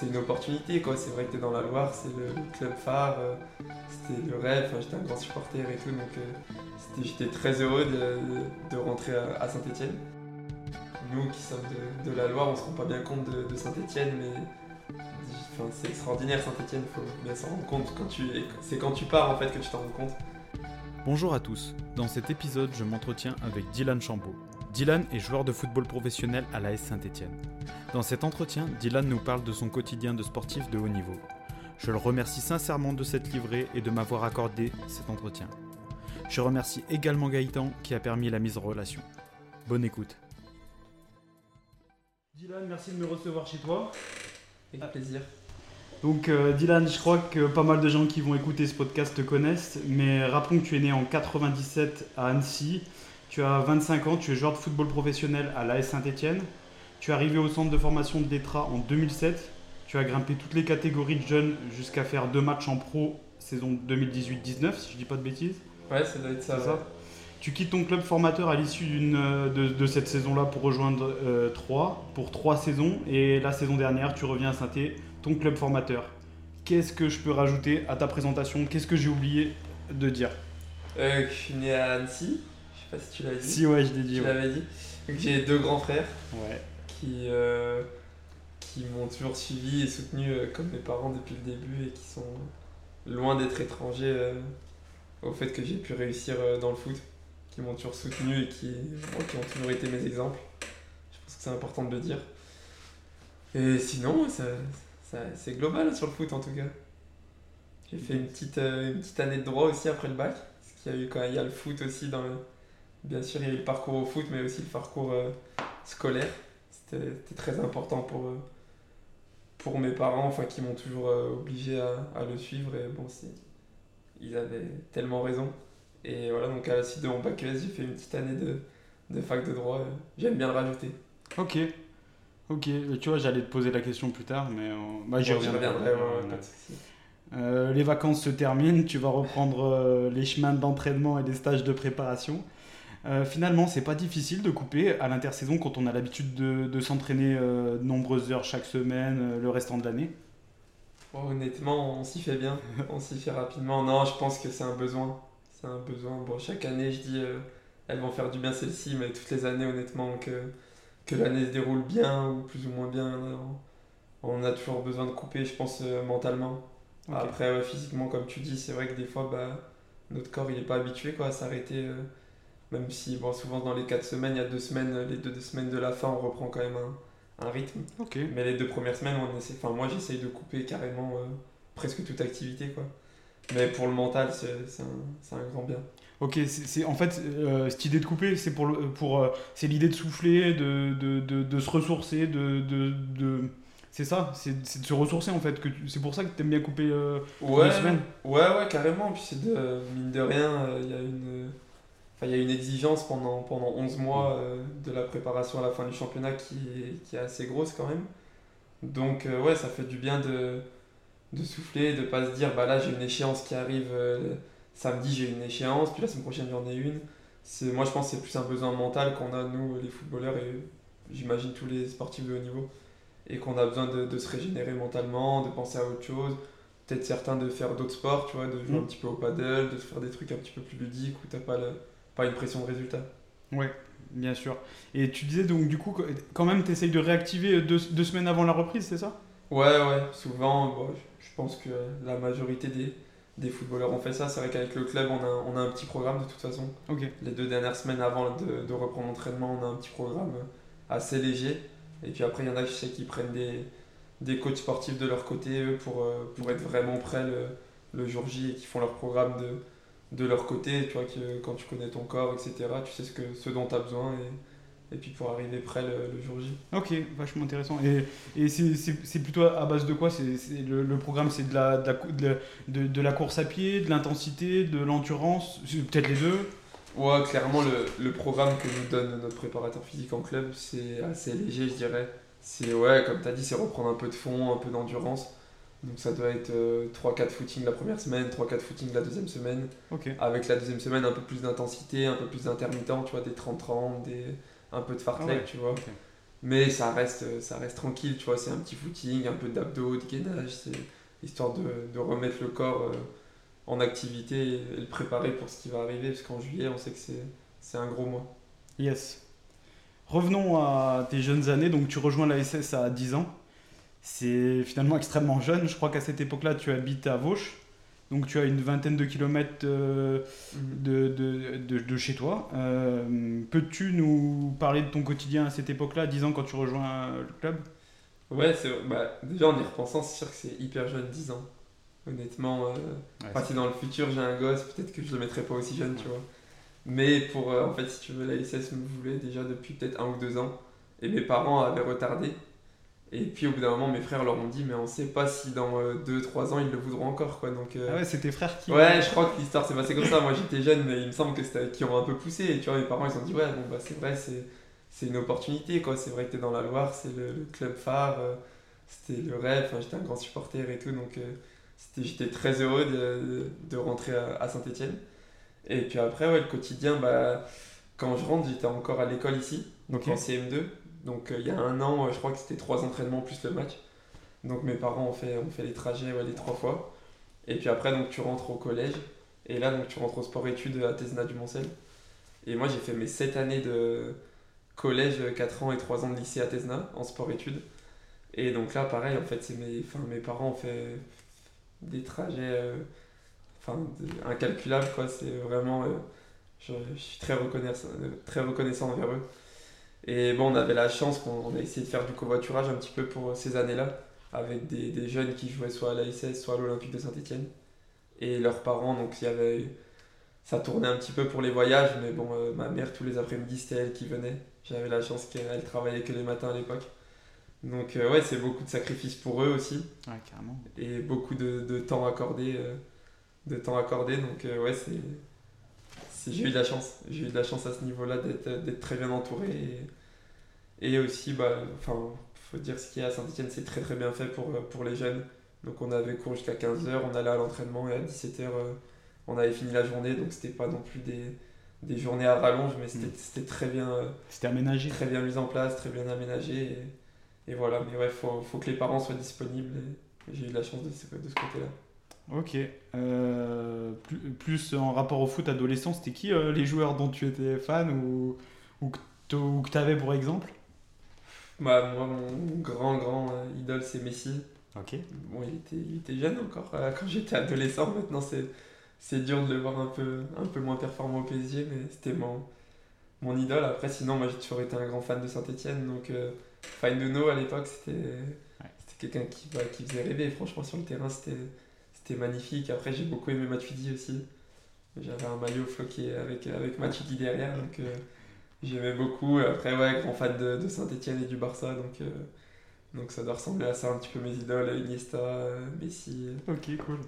c'est une opportunité quoi. C'est vrai que t'es dans la Loire, c'est le, club phare, euh, c'était le rêve. Enfin, j'étais un grand supporter et tout, donc euh, j'étais très heureux de, rentrer à, Saint-Etienne. Nous qui sommes de, la Loire, on se rend pas bien compte de, Saint-Etienne, mais c'est extraordinaire Saint-Etienne, il faut bien s'en rendre compte. C'est quand tu pars en fait que tu t'en rends compte. Bonjour à tous, dans cet épisode je m'entretiens avec Dylan Chambaud. Dylan est joueur de football professionnel à l'AS Saint-Etienne. Dans cet entretien, Dylan nous parle de son quotidien de sportif de haut niveau. Je le remercie sincèrement de cette livrée et de m'avoir accordé cet entretien. Je remercie également Gaëtan qui a permis la mise en relation. Bonne écoute. Dylan, merci de me recevoir chez toi. Avec plaisir. Donc euh, Dylan, je crois que pas mal de gens qui vont écouter ce podcast te connaissent, mais rappelons que tu es né en 97 à Annecy. Tu as 25 ans, tu es joueur de football professionnel à l'AS Saint-Etienne. Tu es arrivé au centre de formation de l'ETRA en 2007. Tu as grimpé toutes les catégories de jeunes jusqu'à faire deux matchs en pro saison 2018-19, si je dis pas de bêtises. Ouais, ça doit être ça. Tu quittes ton club formateur à l'issue de, de, cette saison-là pour rejoindre 3 euh, pour trois saisons. Et la saison dernière, tu reviens à saint ton club formateur. Qu'est-ce que je peux rajouter à ta présentation? Qu'est-ce que j'ai oublié de dire? Euh, Je suis né à Annecy. Je sais pas si tu l'as dit. Si, ouais, je l'ai dit. Tu l'avais dit. J'ai deux grands frères. Ouais qui, euh, qui m'ont toujours suivi et soutenu euh, comme mes parents depuis le début et qui sont loin d'être étrangers euh, au fait que j'ai pu réussir dans le foot, qui m'ont toujours soutenu et qui, qui ont toujours été mes exemples. Je pense que c'est important de le dire. Et sinon, ça, c'est global sur le foot en tout cas. J'ai fait une petite, une petite année de droit aussi après le bac. Parce qu'il y a eu quand il y a le foot aussi dans Bien sûr, il y a eu le parcours au foot, mais aussi le parcours scolaire c'était très important pour, euh, pour mes parents, enfin, qui m'ont toujours euh, obligé à, à, le suivre. Et bon, ils avaient tellement raison. Et voilà, donc à la suite de mon bac ES, j'ai fait une petite année de, de fac de droit. J'aime bien le rajouter. Ok. Ok, tu vois, j'allais te poser la question plus tard, mais euh, bah, j'y reviendrai. les vacances se terminent, tu vas reprendre les chemins d'entraînement et des stages de préparation. Euh, finalement, c'est pas difficile de couper à l'intersaison quand on a l'habitude de, s'entraîner euh, de nombreuses heures chaque semaine, euh, le restant de l'année. honnêtement, on s'y fait bien, on s'y fait rapidement. Non, je pense que c'est un besoin. C'est un besoin. Bon, chaque année, je dis, elles vont faire du bien celle-ci, mais toutes les années, honnêtement, que, que l'année se déroule bien ou plus ou moins bien, on, a toujours besoin de couper, je pense, mentalement. Après, physiquement, comme tu dis, c'est vrai que des fois, bah, notre corps, il n'est pas habitué quoi, à s'arrêter même si bon, souvent dans les 4 semaines, il y a 2 semaines, les 2 deux, semaines de la fin, on reprend quand même un, un rythme. Mais les deux premières semaines, on essaie, enfin, moi j'essaye de couper carrément euh, presque toute activité. Quoi. Mais pour le mental, c'est un, un, grand bien. Ok, c'est en fait euh, cette idée de couper, c'est pour, pour euh, c'est l'idée de souffler, de, de, de, de se ressourcer, de, de c'est ça, c'est de se ressourcer en fait. C'est pour ça que tu aimes bien couper ouais, les semaines. Ouais, ouais, carrément. Puis c'est de mine de rien, il y a une il y a une exigence pendant, pendant 11 mois euh, de la préparation à la fin du championnat qui est, qui est assez grosse quand même. Donc euh, ouais, ça fait du bien de, de souffler, de pas se dire bah là j'ai une échéance qui arrive euh, samedi, j'ai une échéance, puis la semaine prochaine j'en ai une. C'est, moi je pense que c'est plus un besoin mental qu'on a nous les footballeurs et j'imagine tous les sportifs de haut niveau et qu'on a besoin de, de, se régénérer mentalement, de penser à autre chose. Peut-être certains de faire d'autres sports, tu vois, de jouer mm. un petit peu au paddle, de faire des trucs un petit peu plus ludiques où t'as pas le, pas une pression de résultat. Ouais, bien sûr. Et tu disais donc du coup, quand même, tu essayes de réactiver deux, deux, semaines avant la reprise, c'est ça? Ouais, ouais, souvent, je pense que la majorité des, des footballeurs ont fait ça. C'est vrai qu'avec le club, on a, on a un petit programme de toute façon. Les deux dernières semaines avant de, de reprendre l'entraînement, on a un petit programme assez léger. Et puis après, il y en a, je sais, qui prennent des, des coachs sportifs de leur côté, eux, pour, euh, pour être vraiment prêts le, le jour J et qui font leur programme de, de leur côté, tu vois, que quand tu connais ton corps, etc., tu sais ce, que, ce dont tu as besoin et, et puis pour arriver prêt le, jour J. Ok, vachement intéressant. Et, et c'est plutôt à base de quoi? C'est le, le, programme, c'est de la, de, la, de, de, la course à pied, de l'intensité, de l'endurance, peut-être les deux? Ouais, clairement, le, le, programme que nous donne notre préparateur physique en club, c'est assez léger, je dirais. C'est, ouais, comme tu as dit, c'est reprendre un peu de fond, un peu d'endurance. Donc ça doit être 3-4 euh, footings la première semaine, 3-4 footings la deuxième semaine. Avec la deuxième semaine un peu plus d'intensité, un peu plus d'intermittent, tu vois, des 30-30, des... un peu de fartlek, tu vois. Mais ça reste, ça reste tranquille, tu vois, c'est un petit footing, un peu d'abdos, de gainage, c'est histoire de, de remettre le corps euh, en activité et le préparer pour ce qui va arriver, parce qu'en juillet, on sait que c'est- c'est un gros mois. Yes. Revenons à tes jeunes années. Donc, tu rejoins la SS à 10 ans. C'est finalement extrêmement jeune. Je crois qu'à cette époque-là, tu habites à Vauche. Donc, tu as une vingtaine de kilomètres euh, de, de, de- de chez toi. Euh, Peux-tu nous parler de ton quotidien à cette époque-là, à 10 ans, quand tu rejoins le club? Ouais, bah, déjà en y repensant, c'est sûr que c'est hyper jeune, 10 ans. Honnêtement, euh, enfin, si dans le futur j'ai un gosse, peut-être que je le mettrai pas aussi jeune, tu vois. Mais pour, euh, en fait, si tu veux, la SS me voulait déjà depuis peut-être un ou deux ans. Et mes parents avaient retardé. Et puis au bout d'un moment, mes frères leur ont dit, mais on sait pas si dans 2-3 ans ils le voudront encore, quoi. Donc, euh, Ah ouais, c'est tes frères qui. Ouais, je crois que l'histoire s'est passée comme ça. Moi j'étais jeune, mais il me semble que c'était qui ont un peu poussé. Et tu vois, mes parents ils ont dit, ouais, bon, bah c'est vrai, c'est, c'est une opportunité, quoi. C'est vrai que t'es dans la Loire, c'est le, le club phare, euh, c'était le rêve. Enfin, j'étais un grand supporter et tout, donc euh, c'était, j'étais très heureux de, de, rentrer à, Saint-Etienne. Et puis après, ouais, le quotidien, bah, quand je rentre, j'étais encore à l'école ici, donc en CM2. Donc euh, il y a un an, euh, je crois que c'était trois entraînements plus le match. Donc mes parents ont fait, ont fait les trajets ouais, les trois fois. Et puis après, donc, tu rentres au collège. Et là, donc, tu rentres au sport-études à Tesna du Moncel. Et moi, j'ai fait mes 7 années de collège, 4 ans et 3 ans de lycée à Tesna en sport-études. Et donc là, pareil, en fait, mes, enfin, mes parents ont fait des trajets euh, incalculables. C'est vraiment. euh, je, je suis très reconnaissant, très reconnaissant envers eux. Et bon, on avait la chance qu'on on a essayé de faire du covoiturage un petit peu pour ces années-là avec des, des jeunes qui jouaient soit à l'ASS, soit à l'Olympique de Saint-Etienne. Et leurs parents, donc il y avait. Ça tournait un petit peu pour les voyages, mais bon, euh, ma mère, tous les après-midi, c'était elle qui venait. J'avais la chance qu'elle elle travaillait que les matins à l'époque. Donc, euh, ouais, c'est beaucoup de sacrifices pour eux aussi. Ouais, carrément. Et beaucoup de, de temps accordé. euh, de temps accordé. Donc, euh, ouais, c'est. J'ai eu de la chance. J'ai eu de la chance à ce niveau-là d'être d'être très bien entouré. Et, et aussi, bah, enfin, faut dire ce qu'il y a à Saint-Etienne, c'est très très bien fait pour, euh, pour les jeunes. Donc on avait cours jusqu'à 15h, on allait à l'entraînement et à 17h, on avait fini la journée. Donc c'était pas non plus des, des journées à rallonge, mais c'était Mm. très bien, euh, C'était aménagé. très bien mis en place, très bien aménagé. Et, et voilà, mais ouais, faut, faut que les parents soient disponibles. J'ai eu de la chance de de ce côté-là. Ok. Euh, plus, plus en rapport au foot adolescent, c'était qui euh, les joueurs dont tu étais fan ou, ou que tu avais pour exemple? Bah, moi, mon grand, grand euh, idole, c'est Messi. Ok. Bon, il était, il était jeune encore quand j'étais adolescent. Maintenant, c'est, c'est dur de le voir un peu, un peu moins performant au PSG, mais c'était mon, mon idole. Après, sinon, moi, j'ai toujours été un grand fan de Saint-Etienne. Donc, Fainuno, à l'époque, c'était, c'était quelqu'un qui, bah, qui faisait rêver. Franchement, sur le terrain, c'était, c'était magnifique. Après, j'ai beaucoup aimé Matuidi aussi. J'avais un maillot floqué avec, avec Matuidi derrière. Donc, euh, j'aimais beaucoup. Après, ouais, grand fan de, de Saint-Etienne et du Barça. Donc, euh, donc ça doit ressembler à ça un petit peu mes idoles, Iniesta, euh, Messi. Ok, cool.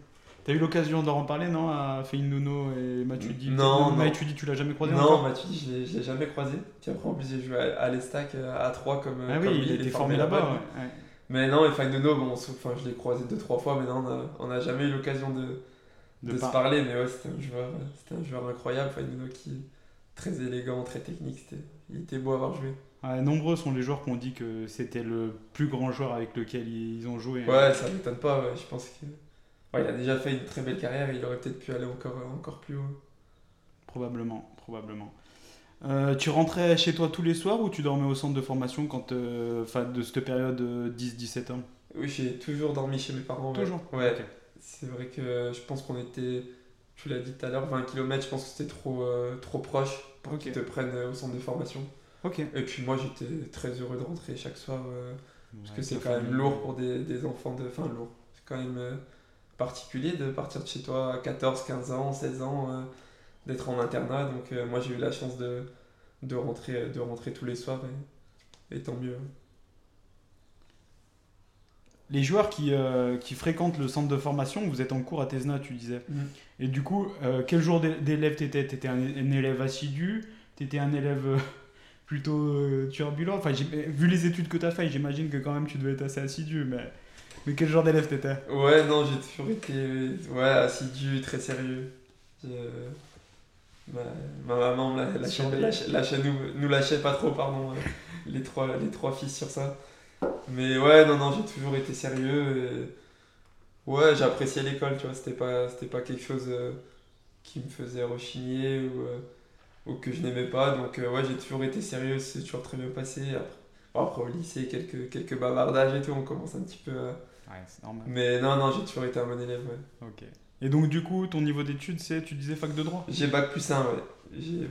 T'as eu l'occasion d'en reparler, non À Fein Nuno et Matuidi Non, non. Matuidi, tu l'as jamais croisé Non, Matuidi, je l'ai- jamais croisé. Puis après, en plus, j'ai joué à, l'Estac euh, à 3 comme. Ah comme oui, il était formé là-bas. là-bas. ouais, ouais. Mais non, et Fagnono, bon, enfin, je l'ai croisé deux trois fois, mais non, on n'a jamais eu l'occasion de, De de par- se parler. Mais ouais, c'était un joueur, c'était un joueur incroyable, Fagnono qui est très élégant, très technique. C'était, il était beau à avoir joué. Ouais, nombreux sont les joueurs qui ont dit que c'était le plus grand joueur avec lequel ils ont joué. Ouais, ça m'étonne pas. ouais, je pense que. Ouais, il a déjà fait une très belle carrière. Il aurait peut-être pu aller encore, encore plus haut. Probablement, probablement. Euh, tu rentrais chez toi tous les soirs ou tu dormais au centre de formation quand, euh, enfin, de cette période euh, 10-17 ans? Oui, j'ai toujours dormi chez mes parents. Toujours? Ouais. C'est vrai que je pense qu'on était, tu l'as dit tout à l'heure, 20 km, je pense que c'était trop, euh, trop proche pour qu'ils te prennent euh, au centre de formation. Ok. Et puis moi, j'étais très heureux de rentrer chaque soir, euh, parce que c'est quand même lourd pour des, des enfants de... Enfin, lourd. C'est quand même euh, particulier de partir de chez toi à 14, 15 ans, 16 ans, euh, d'être en internat. Donc euh, moi, j'ai eu la chance de, de, rentrer, de rentrer tous les soirs, et, et tant mieux. Les joueurs qui, euh, qui fréquentent le centre de formation, vous êtes en cours à Tesna, tu disais. Et du coup, euh, quel jour d'é- d'élève t'étais? T'étais un, un élève assidu? T'étais un élève plutôt turbulent? Enfin, vu les études que t'as fait, j'imagine que quand même tu devais être assez assidu. Mais, mais quel genre d'élève t'étais? Ouais, non, j'ai toujours été ouais, assidu, très sérieux. Ma, ma maman la, lâchait, Surveille. lâchait- lâchait- nous, nous lâchait pas trop, pardon, euh, les, trois, les trois fils sur ça. Mais ouais, non, non, j'ai toujours été sérieux. Et... Ouais, j'appréciais l'école, tu vois, c'était pas, c'était pas quelque chose euh, qui me faisait rechigner ou, euh, ou que je n'aimais pas. Donc euh, ouais, j'ai toujours été sérieux, c'est toujours très bien passé. Après, bon, après au lycée, quelques, quelques bavardages et tout, on commence un petit peu à... Ouais, c'est normal. Mais non, non, j'ai toujours été un bon élève, ouais. Ok. Et donc, du coup, ton niveau d'études, c'est, tu disais fac de droit? J'ai bac plus 1, ouais.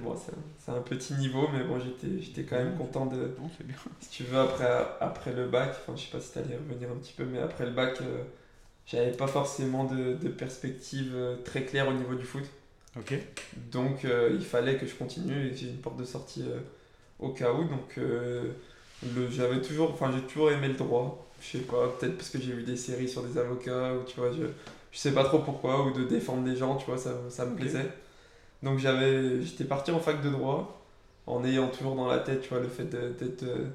Bon, c'est, un, petit niveau, mais bon, j'étais, j'étais quand même content de... Non, c'est bien. Si tu veux, après, après le bac, enfin, je sais pas si t'allais revenir un petit peu, mais après le bac, euh, j'avais pas forcément de, de perspective euh, très claire au niveau du foot. Ok. Donc, euh, il fallait que je continue et j'ai une porte de sortie euh, au cas où. Donc, euh, j'avais toujours, enfin, j'ai toujours aimé le droit. Je sais pas, peut-être parce que j'ai vu des séries sur des avocats ou tu vois, je, je sais pas trop pourquoi, ou de défendre des gens, tu vois, ça, ça me plaisait. Donc, j'avais, j'étais parti en fac de droit en ayant toujours dans la tête, tu vois, le fait d'être. euh,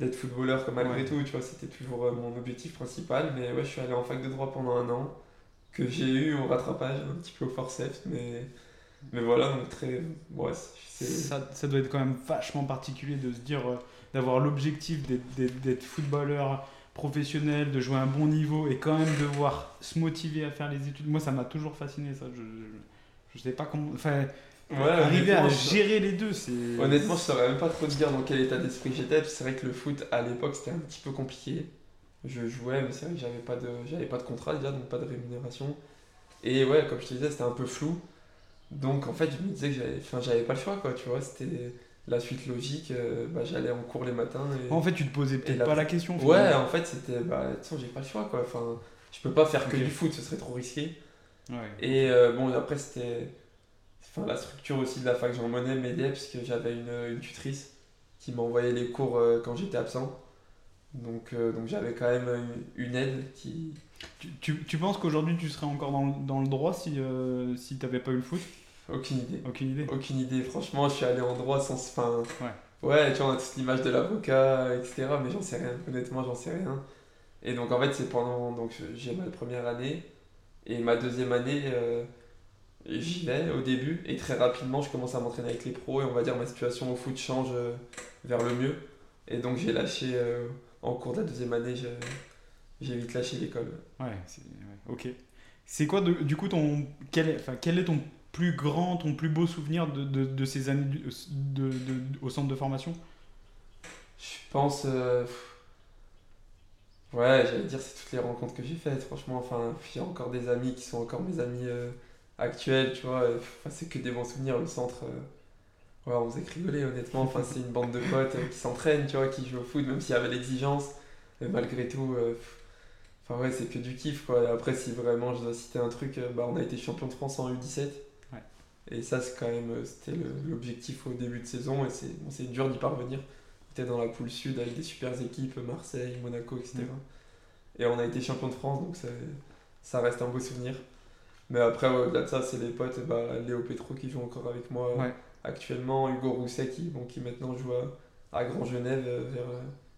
d'être footballeur comme malgré Ouais. tout, tu vois, c'était toujours euh, mon objectif principal. Mais ouais, je suis allé en fac de droit pendant un an, que j'ai eu au rattrapage, un petit peu au forceps, mais, mais voilà, donc très. Ouais. Ça, ça doit être quand même vachement particulier de se dire, euh, d'avoir l'objectif d'être footballeur professionnel, de jouer à un bon niveau et quand même devoir se motiver à faire les études. Moi, ça m'a toujours fasciné, ça. Je, je, je sais pas comment. Enfin, Ouais, arriver à gérer les deux, c'est. Honnêtement, je saurais même pas trop te dire dans quel état d'esprit j'étais. C'est vrai que le foot à l'époque c'était un petit peu compliqué. Je jouais, mais c'est vrai que j'avais pas de, j'avais pas de contrat déjà, donc pas de rémunération. Et ouais, comme je te disais, c'était un peu flou. Donc en fait, je me disais que j'avais, enfin, j'avais pas le choix, quoi. Tu vois, c'était la suite logique. euh, bah, j'allais en cours les matins. Et... En fait, tu te posais peut-être la- pas la question. Ouais, en fait, c'était, bah, de toute façon, j'ai pas le choix, quoi. Enfin, je peux pas faire que du foot, ce serait trop risqué. Ouais. Et euh, bon, après, c'était. Enfin, la structure aussi de la fac Jean Monnet m'aidait parce que j'avais une, une tutrice qui m'envoyait les cours euh, quand j'étais absent. Donc, donc j'avais quand même une, une aide qui. Tu, tu, tu penses qu'aujourd'hui tu serais encore dans, le- dans le droit si, si t'avais pas eu le foot? Aucune idée. Aucune idée. Aucune idée. Franchement, je suis allé en droit sans. Enfin, Ouais. ouais, tu vois, on a toute l'image de l'avocat, etc. Mais j'en sais rien. Honnêtement, j'en sais rien. Et donc, en fait, c'est pendant. Donc, j'ai ma première année. Et ma deuxième année, euh, j'y vais au début. Et très rapidement, je commence à m'entraîner avec les pros. Et on va dire, ma situation au foot change euh, vers le mieux. Et donc, j'ai lâché. euh, en cours de la deuxième année, j'ai vite lâché l'école. Ouais, ouais, ok. C'est quoi de- du coup ton quel est, quel est ton plus grand, ton plus beau souvenir de, ces années au centre de formation? Je pense. euh, Ouais, j'allais dire, c'est toutes les rencontres que j'ai faites, franchement. Enfin, il y a encore des amis qui sont encore mes amis euh, actuels, tu vois. c'est que des bons souvenirs. Le centre, euh, ouais, on faisait rigoler, honnêtement. Enfin, c'est une bande de potes qui s'entraînent, tu vois, qui jouent au foot, même s'il y avait l'exigence. Malgré tout, enfin, ouais, c'est que du kiff, quoi. Après, si vraiment je dois citer un truc, bah, on a été champion de France en U17. Et ça, c'est quand même, euh, c'était l'objectif au début de saison. Et c'est bon, dur d'y parvenir. On était dans la poule sud avec des super équipes, Marseille, Monaco, etc. Et on a été champion de France, donc ça, ça reste un beau souvenir. Mais après, au-delà de ça, c'est les potes, bah, Léo Petro qui joue encore avec moi euh, Ouais. actuellement, Hugo Rousset qui, bon, qui maintenant joue à, à Grand Genève, euh, vers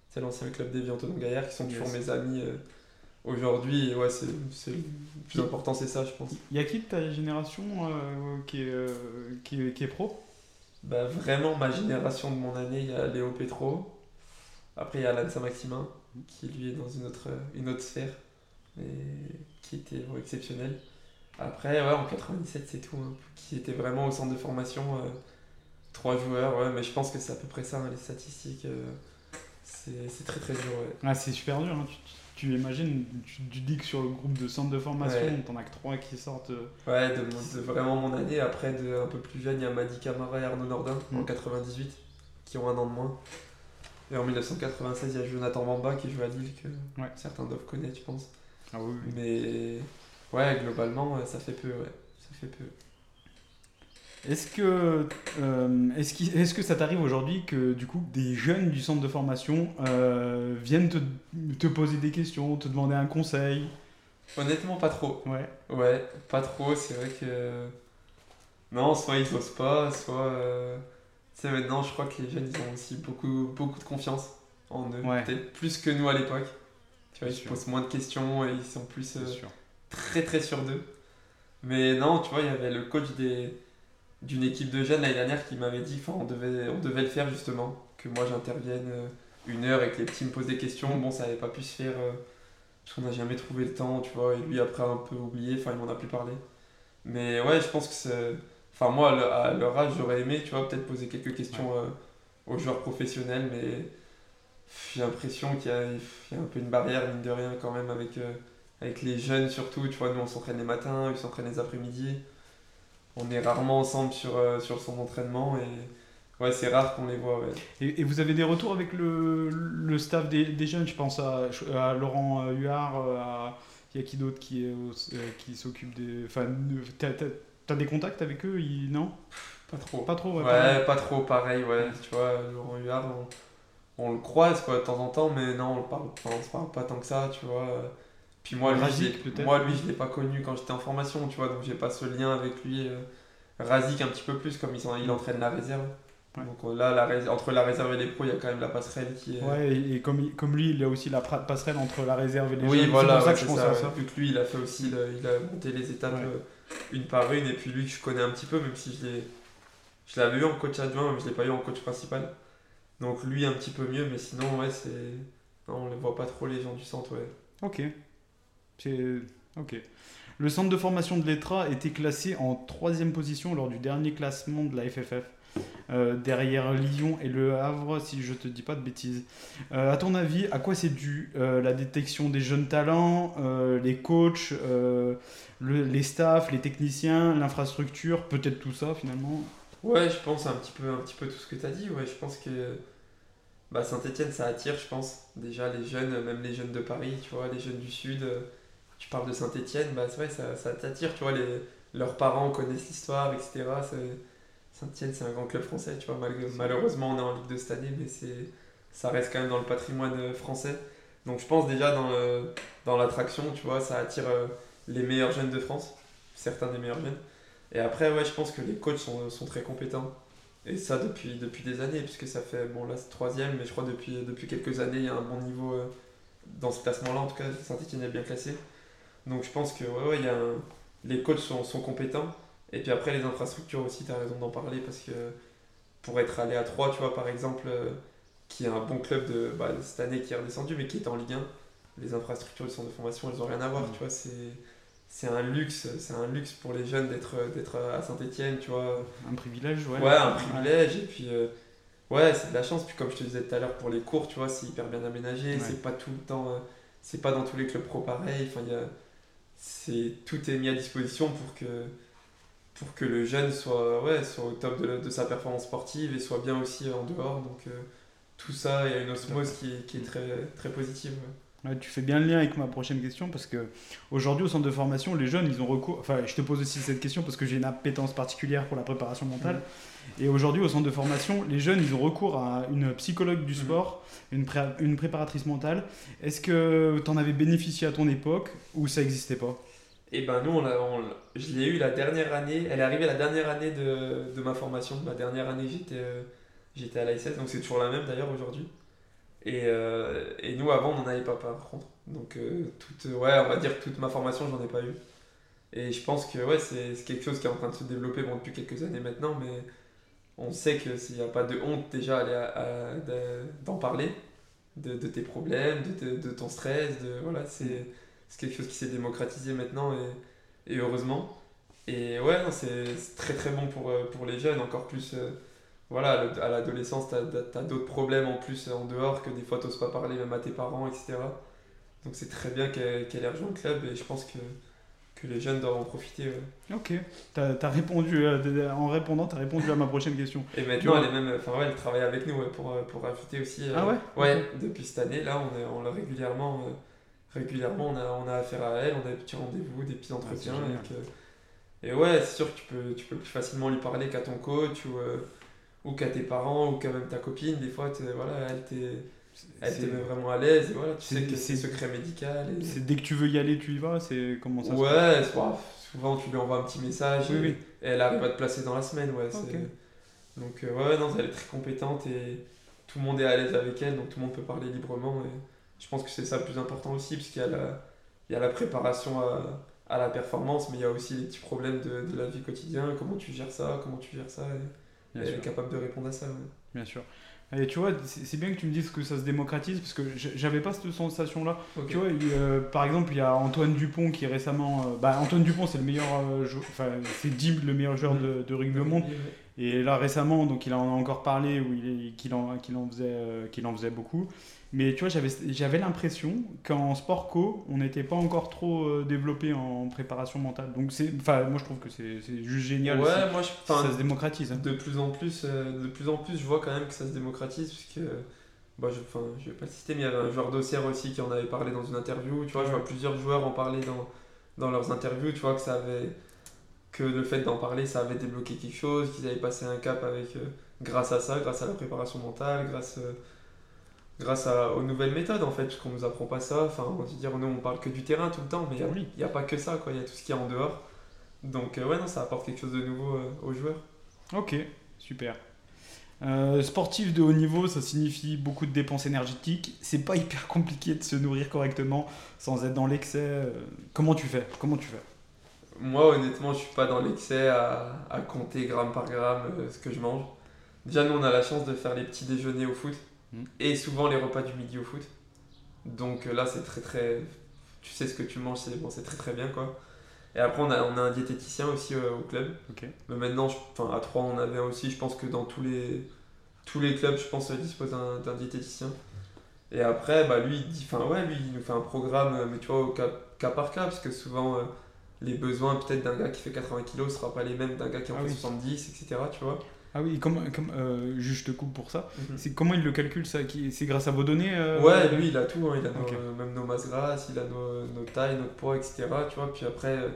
c'est l'ancien club des Viantonneaux Gaillard, qui sont toujours Yes. mes amis euh, aujourd'hui. Ouais, c'est c'est- le plus important, c'est ça, je pense. Y a qui de ta génération euh, qui, est, euh, qui, est, qui est pro? Bah, vraiment, ma génération de mon année, il y a Léo Petro. Après, il y a Alain Saint-Maximin, qui lui est dans une autre, une autre sphère, mais qui était exceptionnel. Après, ouais, en 97, c'est tout. hein. Qui était vraiment au centre de formation, euh, trois joueurs, ouais, mais je pense que c'est à peu près ça, hein, les statistiques. c'est c'est très très dur, ouais. ah, C'est super dur. hein. Tu, tu imagines, tu, tu dis que sur le groupe de centre de formation, Ouais. t'en as que trois qui sortent. euh, Ouais, de, vraiment mon année. Après, de un peu plus jeune, il y a Madi Camara et Arnaud Nordin en Mm. 98, qui ont un an de moins. Et en 1996, il y a Jonathan Bamba qui joue à Lille, que Ouais. certains doivent connaître, je pense. Ah oui, oui. Mais ouais, globalement, ça fait peu, ouais. Ça fait peu. Est-ce que, euh, est-ce qu'il- est-ce que ça t'arrive aujourd'hui que du coup des jeunes du centre de formation euh, viennent te, te poser des questions, te demander un conseil? Honnêtement, pas trop. Ouais. Ouais, pas trop. C'est vrai que. Non, soit ils osent pas, soit. euh, Tu sais, maintenant, je crois que les jeunes, ils ont aussi beaucoup, beaucoup de confiance en eux. Ouais. Peut-être plus que nous à l'époque. Tu vois, ils se posent moins de questions et ils sont plus. euh, très très sûrs d'eux. Mais non, tu vois, il y avait le coach des, d'une équipe de jeunes l'année dernière qui m'avait dit qu'on devait, on devait le faire justement. que moi j'intervienne euh, une heure et que les petits me posent des questions. Bon, ça n'avait pas pu se faire euh, parce qu'on n'a jamais trouvé le temps, tu vois. Et lui, après, a un peu oublié, enfin, il m'en a plus parlé. Mais ouais, je pense que c'est. Enfin, moi, à le- à leur âge, j'aurais aimé, tu vois, peut-être poser quelques questions euh, aux joueurs professionnels, mais j'ai l'impression qu'il y, y a un peu une barrière, mine de rien, quand même, avec, euh, avec les jeunes surtout. Tu vois, nous, on s'entraîne les matins, ils s'entraînent les après-midi. On est rarement ensemble sur, euh, sur son entraînement et ouais, c'est rare qu'on les voit. Ouais. Et, et vous avez des retours avec le, le staff des, des jeunes? Je pense à, à Laurent euh, Huard, euh, à. Il y a qui d'autre qui, euh, qui s'occupe des. Enfin, t'as, t'as des contacts avec eux ils- Non? Pas trop. Pas trop, ouais. Ouais, pareil. pas trop, pareil, ouais. Tu vois, Laurent Huard, on, on le croise quoi, de temps en temps, mais non, on le parle, on se parle pas tant que ça, tu vois. Puis moi, lui, moi, lui, je l'ai pas connu quand j'étais en formation, tu vois, donc j'ai pas ce lien avec lui. euh, Razik un petit peu plus, comme il, s'en- il entraîne la réserve. Ouais. Donc là, la entre la réserve et les pros, il y a quand même la passerelle qui est. Ouais, et, et comme, comme lui, il a aussi la passerelle entre la réserve et les Oui, jeunes. voilà, c'est pour ça que je pense ça, à ça. Vu que lui, il a fait aussi, le- il a monté les étapes Ouais. euh, une par une, et puis lui, que je connais un petit peu, même si je l'ai, je l'avais eu en coach adjoint, mais je l'ai pas eu en coach principal. Donc lui, un petit peu mieux, mais sinon, ouais, c'est. Non, on les voit pas trop, les gens du centre, ouais. Ok. Ok. Le centre de formation de l'ETRA était classé en troisième position lors du dernier classement de la FFF. euh, derrière Lyon et Le Havre, si je te dis pas de bêtises. Euh, à ton avis, à quoi c'est dû euh, la détection des jeunes talents, euh, les coachs, le- les staffs, les techniciens, l'infrastructure, peut-être tout ça finalement? Ouais, je pense un petit peu, un petit peu tout ce que tu as dit. Ouais, je pense que bah, Saint-Etienne, ça attire, je pense. Déjà, les jeunes, même les jeunes de Paris, tu vois, les jeunes du Sud. Tu parles de Saint-Etienne, bah, c'est vrai, ça, ça t'attire, tu vois. Les, leurs parents connaissent l'histoire, etc. Saint-Etienne, c'est un grand club français, tu vois. malheureusement, on est en Ligue de cette année, mais c'est, ça reste quand même dans le patrimoine euh, français. Donc, je pense déjà dans, le- dans l'attraction, tu vois, ça attire euh, les meilleurs jeunes de France, certains des meilleurs jeunes. Et après, ouais, je pense que les coachs sont, sont très compétents. Et ça depuis, depuis des années, puisque ça fait, bon là c'est troisième, mais je crois depuis, depuis quelques années, il y a un bon niveau euh, dans ce classement-là, en tout cas Saint-Etienne est bien classé. Donc je pense que ouais, ouais, y a un- les coachs sont, sont compétents. Et puis après, les infrastructures aussi, tu as raison d'en parler, parce que pour être allé à 3, tu vois, par exemple, euh, qui est un bon club de bah, cette année qui est redescendu, mais qui est en Ligue 1, les infrastructures du centre de formation, elles n'ont rien à voir, Mhm. tu vois, c'est c'est un luxe, c'est un luxe pour les jeunes d'être d'être à Saint-Etienne, tu vois. Un privilège, ouais. Ouais, un privilège, et puis euh, ouais, c'est de la chance. Puis comme je te disais tout à l'heure, pour les cours, tu vois, c'est hyper bien aménagé, Ouais. c'est pas tout le temps, euh, c'est pas dans tous les clubs pro pareil. Enfin, il y a, c'est tout est mis à disposition pour que pour que le jeune soit ouais soit au top de, de sa performance sportive et soit bien aussi en dehors. Donc euh, tout ça, il y a une osmose qui, est- qui est très très positive. ouais. Ouais, tu fais bien le lien avec ma prochaine question parce que aujourd'hui au centre de formation, les jeunes, ils ont recours. Enfin, je te pose aussi cette question parce que j'ai une appétence particulière pour la préparation mentale. Et aujourd'hui au centre de formation, les jeunes, ils ont recours à une psychologue du Mhm. sport, une, pré- une préparatrice mentale. Est-ce que tu en avais bénéficié à ton époque ou ça n'existait pas? Et ben nous, on on je l'ai eu la dernière année, elle est arrivée la dernière année de, de ma formation, ma dernière année j'étais euh, j'étais à l'ASS, donc c'est toujours la même d'ailleurs aujourd'hui. Et, euh, et nous avant on n'en avait pas par contre. Donc euh, toute, ouais, on va dire que toute ma formation j'en ai pas eu. Et je pense que ouais, c'est c'est quelque chose qui est en train de se développer bon, depuis quelques années maintenant, mais on sait que s'il n'y a pas de honte déjà à d'en parler, de, de tes problèmes, de, de- ton stress, de, voilà, c'est quelque chose qui s'est démocratisé maintenant et, et heureusement. Et ouais, c'est très très bon pour, euh, pour les jeunes, encore plus. euh, voilà, à l'ad- à l'adolescence, t'as as, d'autres problèmes en plus euh, en dehors que des fois t'oses pas parler même à tes parents, etc. Donc c'est très bien qu'elle ait rejoint le club et je pense que, que les jeunes doivent en profiter. ouais. Ok. T'as as répondu euh, en répondant, tu as répondu à ma prochaine question. Et maintenant, elle est même, enfin ouais, elle travaille avec nous ouais, pour, euh, pour aussi. euh, Ah ouais? Ouais, depuis cette année, là, on, est, on l'a régulièrement, régulièrement on, a, on a affaire à elle, on a des petits rendez-vous, des petits entretiens. génial. et, ouais, c'est sûr que tu peux, tu peux plus facilement lui parler qu'à ton coach ou, ou qu'à tes parents ou qu'à même ta copine. Des fois, voilà, elle t'est elle te met vraiment à l'aise et voilà, tu sais que c'est secret médical. et- C'est dès que tu veux y aller, tu y vas C'est comment ça se passe Ouais, c'est pas- souvent tu lui envoies un petit message Oui, et, oui. et elle arrive à te placer dans la semaine. Ouais, c'est- Ok. Donc euh, ouais, non, elle est très compétente et tout le monde est à l'aise avec elle, donc tout le monde peut parler librement. Et je pense que c'est ça le plus important aussi, parce qu'il y, a la- il y a la préparation à, à la performance, mais il y a aussi les petits problèmes de, de la vie quotidienne, comment tu gères ça, comment tu gères ça, et, elle sûr. est capable de répondre à ça. ouais. Bien sûr. Et tu vois, c'est bien que tu me dises que ça se démocratise parce que j'avais pas cette sensation-là. Tu vois, il, euh, par exemple, il y a Antoine Dupont qui récemment. euh, bah, Antoine Dupont, c'est le meilleur euh, Enfin, c'est Dim, le meilleur joueur de, de rugby au monde. Et là récemment, donc il en a encore parlé où il est- qu'il en, qu'il en faisait, qu'il en faisait beaucoup. Mais tu vois, j'avais, l'impression qu'en sport co, on n'était pas encore trop euh, développé en préparation mentale. Donc enfin, moi je trouve que c'est, juste génial. Ouais, moi je. ça se démocratise. hein. de plus en plus, euh, de plus en plus, je vois quand même que ça se démocratise puisque, bah, je, enfin, je vais pas le citer, mais il y avait un joueur d'Auxerre aussi qui en avait parlé dans une interview. Tu vois, je vois plusieurs joueurs en parler dans, dans leurs interviews. Tu vois que ça avait, que le fait d'en parler, ça avait débloqué quelque chose, qu'ils avaient passé un cap avec, euh, grâce à ça, grâce à la préparation mentale, grâce, euh, grâce à, aux nouvelles méthodes en fait, qu'on nous apprend pas ça. Enfin, on se dire, nous on parle que du terrain tout le temps, mais il Oui. n'y a, pas que ça, quoi. Il y a tout ce qu'il y a en dehors. Donc euh, ouais, non, ça apporte quelque chose de nouveau euh, aux joueurs. Ok, super. Euh, sportif de haut niveau, ça signifie beaucoup de dépenses énergétiques. C'est pas hyper compliqué de se nourrir correctement sans être dans l'excès. Comment tu fais? Comment tu fais? Moi, honnêtement, je suis pas dans l'excès à, à compter gramme par gramme ce que je mange. Déjà, nous, on a la chance de faire les petits déjeuners au foot Et souvent les repas du midi au foot. Donc euh, là, c'est très très. Tu sais ce que tu manges, c'est bon, c'est très très bien quoi. Et après, on a, on a un diététicien aussi euh, au club. Mais maintenant, je- à 3, on avait un aussi. Je pense que dans tous les, tous les clubs, je pense, disposent d'un diététicien. Et après, bah, lui, il dit, enfin, ouais, lui, il nous fait un programme, euh, mais tu vois, au cas, cas par cas, parce que souvent, euh, les besoins peut-être d'un gars qui fait 80 kg ne sera pas les mêmes d'un gars qui en Ah fait oui. 70, etc. Tu vois. Ah oui, comme, comme, euh, juste je te coupe pour ça. Mhm. C'est comment il le calcule ça C'est grâce à vos données euh, Ouais, lui, il a tout. hein, Il a nos- même nos masses grasses, il a nos, nos tailles, notre poids, etc. Tu vois. Puis après, euh,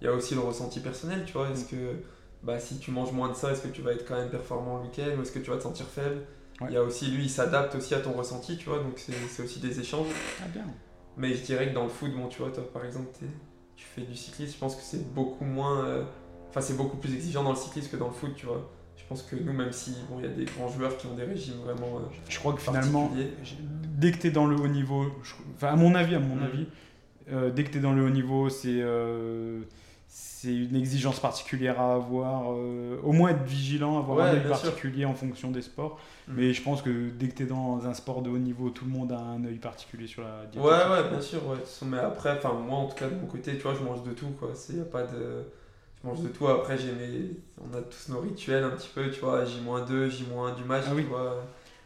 il y a aussi le ressenti personnel. Tu vois. Est-ce que bah, si tu manges moins de ça, est-ce que tu vas être quand même performant le week-end ou est-ce que tu vas te sentir faible? Ouais. Il y a aussi, lui, il s'adapte aussi à ton ressenti. Tu vois. Donc c'est aussi des échanges. Ah bien. Mais je dirais que dans le foot, bon, tu vois, toi par exemple, tu fais du cyclisme, je pense que c'est beaucoup moins. euh, Enfin, c'est beaucoup plus exigeant dans le cyclisme que dans le foot, tu vois. Je pense que nous, même si, bon, il y a des grands joueurs qui ont des régimes vraiment. euh, Je crois que finalement, dès que tu es dans le haut niveau, je- enfin à mon avis, à mon Mhm. avis, euh, dès que tu es dans le haut niveau, c'est euh, c'est une exigence particulière à avoir. au moins être vigilant, avoir Ouais, un œil sûr. particulier en fonction des sports. Mhm. Mais je pense que dès que tu es dans un sport de haut niveau, tout le monde a un œil particulier sur la diététique. Ouais, ouais, bien sûr, ouais. Mais après, moi en tout cas, de mon côté, tu vois, je mange de tout, quoi. C'est y a pas de. Je mange de tout. Après, j'ai mes. On a tous nos rituels un petit peu, tu vois. J-2, J-1 du match, Ah oui. tu vois.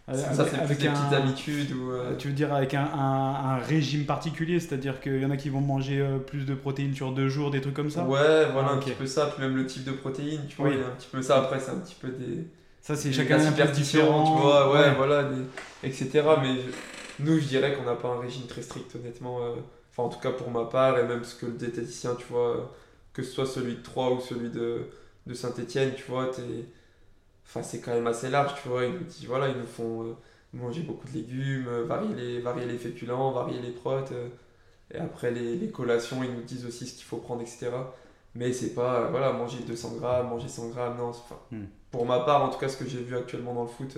Avec- ça, c'est plus avec des un- petites habitudes ou. euh, Tu veux dire avec un, un- un régime particulier, c'est-à-dire qu'il y en a qui vont manger euh, plus de protéines sur deux jours, des trucs comme ça? Ouais, voilà, Ah, un petit peu ça. Puis même le type de protéines, tu vois. Oui. Il y a un petit peu ça. Après, c'est un petit peu des. Ça, c'est chacun un peu différent. tu vois, ouais, voilà, des- etc. Mais nous, je dirais qu'on n'a pas un régime très strict, honnêtement. euh, Enfin, en tout cas pour ma part, et même ce que le diététicien, tu vois, que ce soit celui de Troyes ou celui de, de Saint-Etienne, tu vois. Enfin, c'est quand même assez large, tu vois. Ils nous disent, voilà, ils nous font euh, manger beaucoup de légumes, euh, varier les, varier les féculents, varier les protes. euh, et après, les, les collations, ils nous disent aussi ce qu'il faut prendre, etc. Mais c'est pas, voilà, manger 200 grammes, manger 100 grammes, non. Enfin, Hmm. Pour ma part, en tout cas, ce que j'ai vu actuellement dans le foot,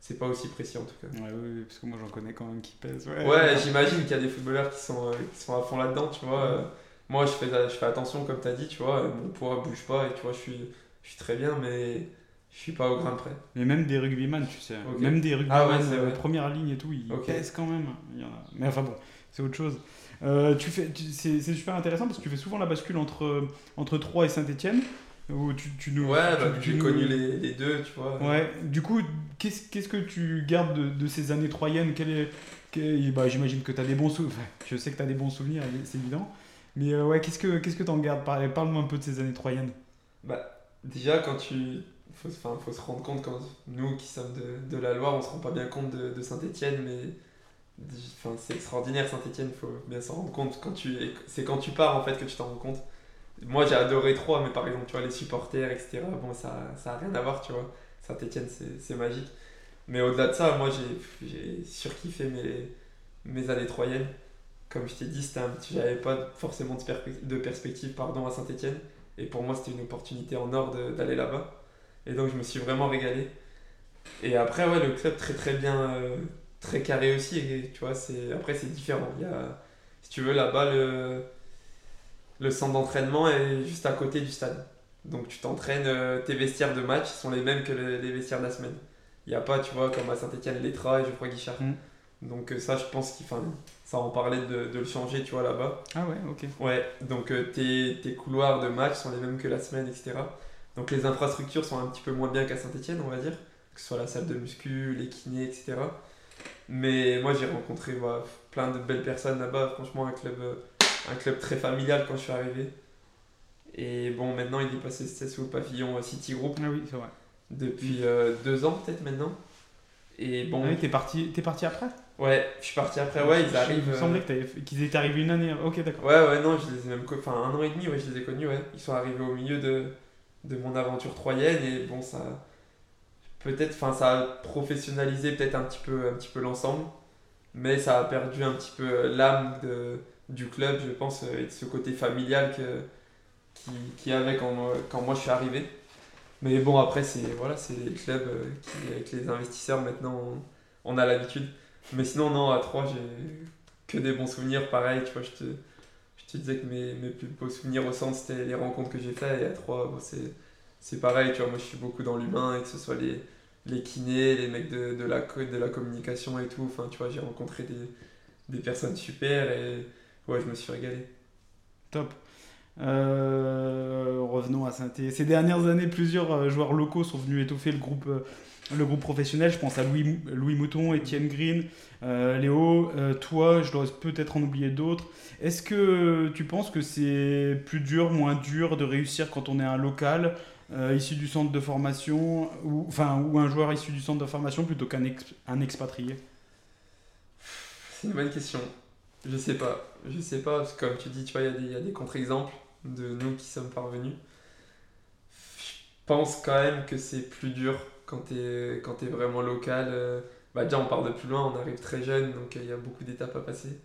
c'est pas aussi précis en tout cas. Ouais, oui, parce que moi j'en connais quand même qui pèsent. Ouais, j'imagine qu'il y a des footballeurs qui sont, qui sont à fond là-dedans, tu vois. Moi, je fais, je fais attention, comme tu as dit, tu vois. Mon poids bouge pas et tu vois, je suis, je suis très bien, mais je suis pas au gramme près. Mais même des rugbyman, tu sais. Même des rugbyman, Ah ouais, euh, première ligne et tout, ils Ok. pèsent quand même. Il y en a. Mais enfin bon, c'est autre chose. Euh, tu fais, c'est super intéressant parce que tu fais souvent la bascule entre, entre Troyes et Saint-Etienne. Où tu, tu nous, Ouais, tu- bah, j'ai connu les, les deux, tu vois. Ouais, du coup, qu'est-ce qu'est-ce que tu gardes de, de ces années troyennes? Quel est, bah, J'imagine que tu as des bons souvenirs. je sais que tu as des bons souvenirs, c'est évident. Mais euh, ouais, qu'est-ce que qu'est-ce que tu en gardes? Parle- Parle-moi un peu de ces années troyennes. Bah, déjà, quand tu. Faut, faut se rendre compte, quand nous qui sommes de, de la Loire, on se rend pas bien compte de, de Saint-Etienne, mais. Enfin, c'est extraordinaire Saint-Etienne, faut bien s'en rendre compte. Tu, c'est quand tu pars en fait que tu t'en rends compte. Moi j'ai adoré Troyes, mais par exemple, tu vois, les supporters, etc., bon, ça ça a rien à voir, tu vois. Saint-Etienne, c'est magique. Mais au-delà de ça, moi j'ai surkiffé mes, mes années troyennes. Comme je t'ai dit, j'avais pas forcément de, perspec- de perspective pardon, à Saint-Etienne. Et pour moi, c'était une opportunité en or d'aller là-bas. Et donc, je me suis vraiment régalé. Et après, ouais, le club très très bien, euh, très carré aussi. Tu après, c'est différent. Il si tu veux, là-bas, le, centre d'entraînement est juste à côté du stade. Donc, tu t'entraînes, euh, tes vestiaires de match sont les mêmes que le- les vestiaires de la semaine. Il n'y a pas, tu vois, comme à Saint-Etienne, Letra et crois Guichard. Mm. Donc euh, ça, je pense qu'il ça en parlait de, de le changer, tu vois, là-bas. Ah ouais, ok. Ouais, donc euh, tes, tes couloirs de match sont les mêmes que la semaine, etc. Donc les infrastructures sont un petit peu moins bien qu'à Saint-Etienne, on va dire. Que ce soit la salle de muscu, les kinés, etc. Mais moi, j'ai rencontré voilà, plein de belles personnes là-bas. Franchement, un club, euh, un club très familial quand je suis arrivé. Et bon, maintenant, il est passé c'est sous le pavillon City Group Ah oui, c'est vrai. depuis euh, deux ans, peut-être maintenant. Et bon, Ah oui, t'es parti, t'es parti après? Ouais, je suis parti après. Ouais, ils arrivent. Il me euh, semblait qu'ils étaient arrivés une année. Ok, d'accord. Ouais, ouais, non, je les ai même. Enfin, un an et demi, ouais, je les ai connus, ouais. Ils sont arrivés au milieu de, de mon aventure troyenne et bon, ça. Peut-être, enfin, ça a professionnalisé peut-être un petit peu, un petit peu l'ensemble, mais ça a perdu un petit peu l'âme de, du club, je pense, euh, et de ce côté familial que, qui, qui avait quand, moi- quand moi je suis arrivé. Mais bon, après, c'est voilà, les clubs euh, qui, avec les investisseurs, maintenant, on, on a l'habitude. Mais sinon, non, à 3, j'ai que des bons souvenirs. Pareil, tu vois, je te, je te disais que mes, mes plus beaux souvenirs au centre, c'était les rencontres que j'ai faites. Et à 3, bon, c'est, c'est pareil, tu vois, moi, je suis beaucoup dans l'humain, et que ce soit les, les kinés, les mecs de, de, la, de la communication et tout. Enfin, tu vois, j'ai rencontré des, des personnes super et ouais, je me suis régalé. Top. Euh, revenons à saint Ces dernières années, plusieurs euh, joueurs locaux sont venus étoffer le groupe, euh, le groupe professionnel. Je pense à Louis, Louis Mouton, Étienne Green, euh, Léo. euh, toi, je dois peut-être en oublier d'autres. Est-ce que tu penses que c'est plus dur, moins dur de réussir quand on est un local euh, issu du centre de formation ou, enfin, ou un joueur issu du centre de formation plutôt qu'un ex- un expatrié? C'est une bonne question. Je sais pas. Je sais pas, parce que comme tu dis, tu vois, il y a des contre-exemples de nous qui sommes parvenus. Je pense quand même que c'est plus dur quand t'es quand t'es vraiment local. euh, Bah déjà, on part de plus loin, on arrive très jeune, donc euh, il y a beaucoup d'étapes à passer.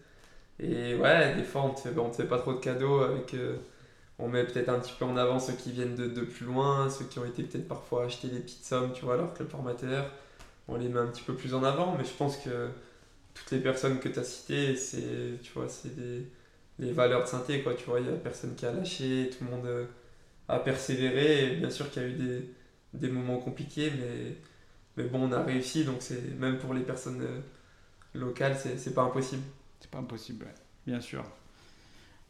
Et ouais, des fois, on te fait, on te fait pas trop de cadeaux avec... euh, on met peut-être un petit peu en avant ceux qui viennent de, de plus loin, ceux qui ont été peut-être parfois acheter des petites sommes, tu vois, alors que le formateur, on les met un petit peu plus en avant, mais je pense que toutes les personnes que tu as citées, c'est, tu vois, c'est des, valeurs de synthé, quoi, tu vois, il y a personne qui a lâché, tout le monde a persévéré, et bien sûr qu'il y a eu des, des moments compliqués, mais, mais bon, on a réussi, donc c'est, même pour les personnes euh, locales, c'est, pas impossible. C'est pas impossible, bien sûr.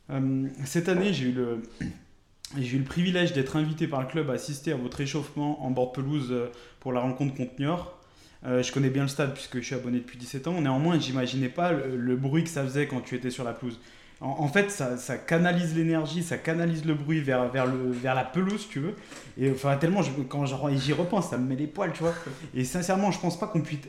Euh, cette année, j'ai eu le, j'ai eu le privilège d'être invité par le club à assister à votre échauffement en bord pelouse euh, pour la rencontre contre Niort. Je connais bien le stade puisque je suis abonné depuis 17 ans. Néanmoins, j'imaginais pas le, le bruit que ça faisait quand tu étais sur la pelouse. En, en fait, ça, ça canalise l'énergie, ça canalise le bruit vers, vers, le, vers la pelouse, tu veux. Et enfin, tellement, je- quand j'y repense, ça me met les poils, tu vois. Et sincèrement, je pense pas qu'on puisse,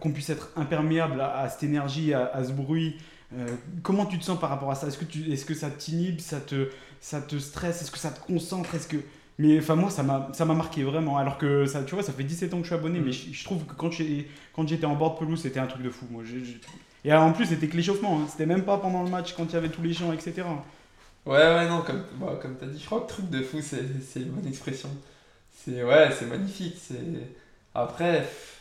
qu'on puisse être imperméable à, à cette énergie, à, à ce bruit. Euh, comment tu te sens par rapport à ça? Est-ce que, tu, est-ce que ça t'inhibe, ça te, ça te stresse? Est-ce que ça te concentre? Est-ce que... Mais enfin, moi, ça m'a, marqué vraiment. Alors que, ça, tu vois, ça fait 17 ans que je suis abonné, Mhm. mais je, je trouve que quand, j'étais en bord de pelouse, c'était un truc de fou. Moi, Et alors, en plus, c'était que l'échauffement. hein. C'était même pas pendant le match quand il y avait tous les chants, etc. Ouais, ouais, non, comme, bah, comme t'as dit, je crois que truc de fou, c'est une bonne expression. C'est, ouais, c'est magnifique. C'est... Après, pff,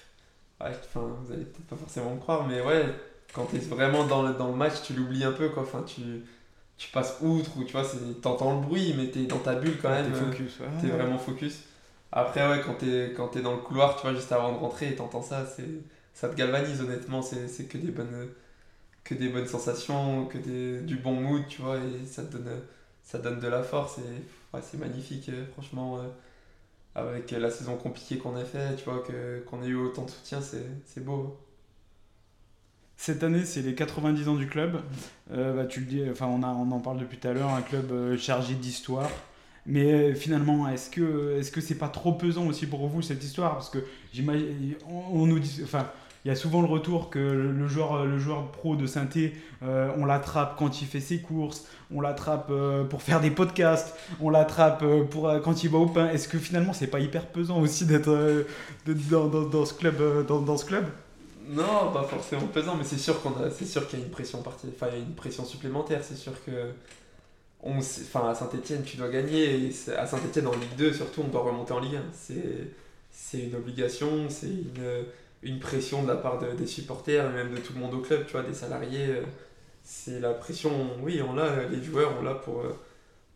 ouais, enfin, vous allez peut-être pas forcément me croire, mais ouais, quand t'es vraiment dans le, dans le match, tu l'oublies un peu, quoi. Enfin, tu, tu passes outre, ou tu vois, t'entends le bruit, mais t'es dans ta bulle quand même. T'es euh, focus. ouais. T'es vraiment focus. Après, ouais, quand t'es, quand dans le couloir, tu vois, juste avant de rentrer et t'entends ça, c'est, ça te galvanise, honnêtement. C'est, que des bonnes, que des bonnes sensations, que des, du bon mood, tu vois, et ça te donne, ça donne de la force. Et c'est magnifique, euh, franchement. euh, avec la saison compliquée qu'on a fait, tu vois, qu'on ait eu autant de soutien, c'est, beau. Cette année, c'est les 90 ans du club. Euh, bah, tu le dis, enfin, on, a, on en parle depuis tout à l'heure, un club chargé d'histoire. Mais finalement, est-ce que est-ce que c'est pas trop pesant aussi pour vous cette histoire? Parce que j'imagine, on nous dit, enfin, il y a souvent le retour que le joueur, le joueur pro de synthé, euh, on l'attrape quand il fait ses courses, on l'attrape euh, pour faire des podcasts, on l'attrape euh, pour euh, quand il va au pain. Est-ce que finalement, c'est pas hyper pesant aussi d'être euh, dans, dans- ce club, euh, dans, dans ce club? Non, pas forcément pesant, mais c'est sûr qu'on c'est sûr qu'il y a une pression partie, enfin il y a une pression supplémentaire. C'est sûr que, on, enfin à Saint-Étienne tu dois gagner, à Saint-Étienne en Ligue 2 surtout on doit remonter en Ligue 1. C'est, c'est une obligation, c'est une, une pression de la part de- des supporters et même de tout le monde au club, tu vois, des salariés. euh, C'est la pression, oui, on l'a, les joueurs on l'a pour, euh,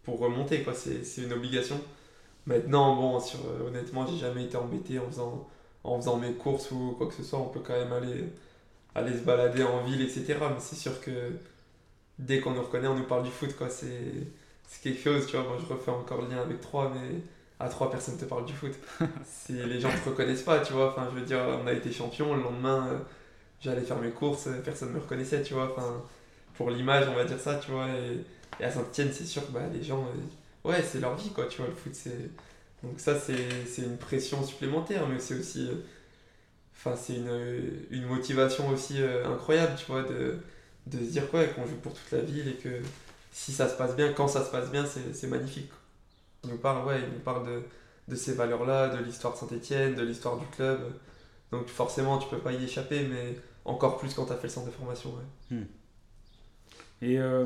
pour remonter, quoi. C'est, une obligation. Maintenant, bon, sur, euh, honnêtement, j'ai jamais été embêté en faisant en faisant mes courses ou quoi que ce soit, on peut quand même aller, aller se balader en ville, etc. Mais c'est sûr que dès qu'on nous reconnaît, on nous parle du foot, quoi. C'est, quelque chose, tu vois. Moi, je refais encore le lien avec trois, mais à trois personnes te parlent du foot. c'est, les gens te reconnaissent pas, tu vois. Enfin, je veux dire, on a été champion, le lendemain, euh, j'allais faire mes courses, personne me reconnaissait, tu vois. Enfin, pour l'image, on va dire ça, tu vois. Et, à Saint-Etienne, c'est sûr que bah, les gens, euh, ouais, c'est leur vie, quoi, tu vois. Le foot, c'est. Donc, ça, c'est, une pression supplémentaire, mais c'est aussi. Euh, enfin, c'est une, motivation aussi incroyable, tu vois, de de se dire quoi qu'on joue pour toute la ville et que si ça se passe bien, quand ça se passe bien, c'est magnifique. Il nous parle, ouais, il nous parle de, de ces valeurs-là, de l'histoire de Saint-Etienne, de l'histoire du club. Donc forcément, tu peux pas y échapper, mais encore plus quand tu as fait le centre de formation. Ouais. Hmm. Et, euh,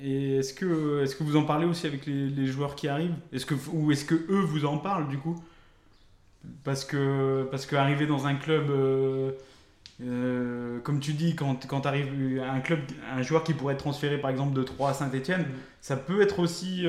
et est-ce que, est que vous en parlez aussi avec les, les joueurs qui arrivent? Est-ce que, Ou est-ce que eux vous en parlent du coup? Parce que, parce que arriver dans un club... Euh, euh, comme tu dis, quand, quand arrives à un club, un joueur qui pourrait être transféré par exemple de 3 à Saint-Etienne, mm. ça peut être aussi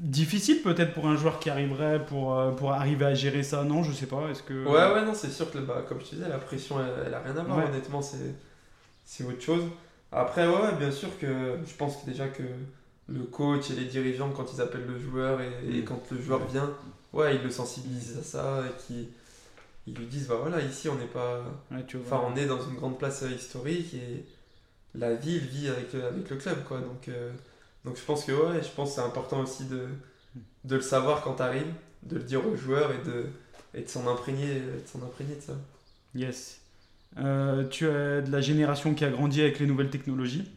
difficile peut-être pour un joueur qui arriverait pour, euh, pour arriver à gérer ça, non Je sais pas. Est-ce que... Ouais, ouais, non, c'est sûr que bah, comme je disais, la pression elle, a rien à voir, honnêtement, c'est autre chose. Après, ouais, bien sûr que je pense que déjà que le coach et les dirigeants, quand ils appellent le joueur et, et quand le joueur vient, ouais, ils le sensibilisent à ça et qui ils lui disent bah voilà ici on n'est pas enfin on est dans une grande place euh, historique et la ville vit avec, euh, avec le club quoi donc euh, donc je pense que ouais je pense c'est important aussi de, de le savoir quand tu arrives de le dire aux joueurs et de et de s'en imprégner de s'en imprégner de ça. Yes. Tu es de la génération qui a grandi avec les nouvelles technologies.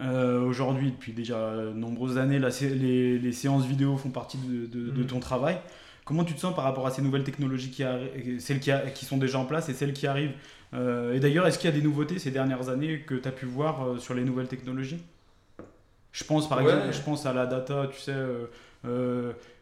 Aujourd'hui depuis déjà nombreuses années les, les, séances vidéo font partie de, de, de mm. ton travail. Comment tu te sens par rapport à ces nouvelles technologies qui, celles qui, qui, sont déjà en place et celles qui arrivent? Euh, Et d'ailleurs, est-ce qu'il y a des nouveautés ces dernières années que tu as pu voir euh, sur les nouvelles technologies? Je pense par exemple je pense à la data, tu sais.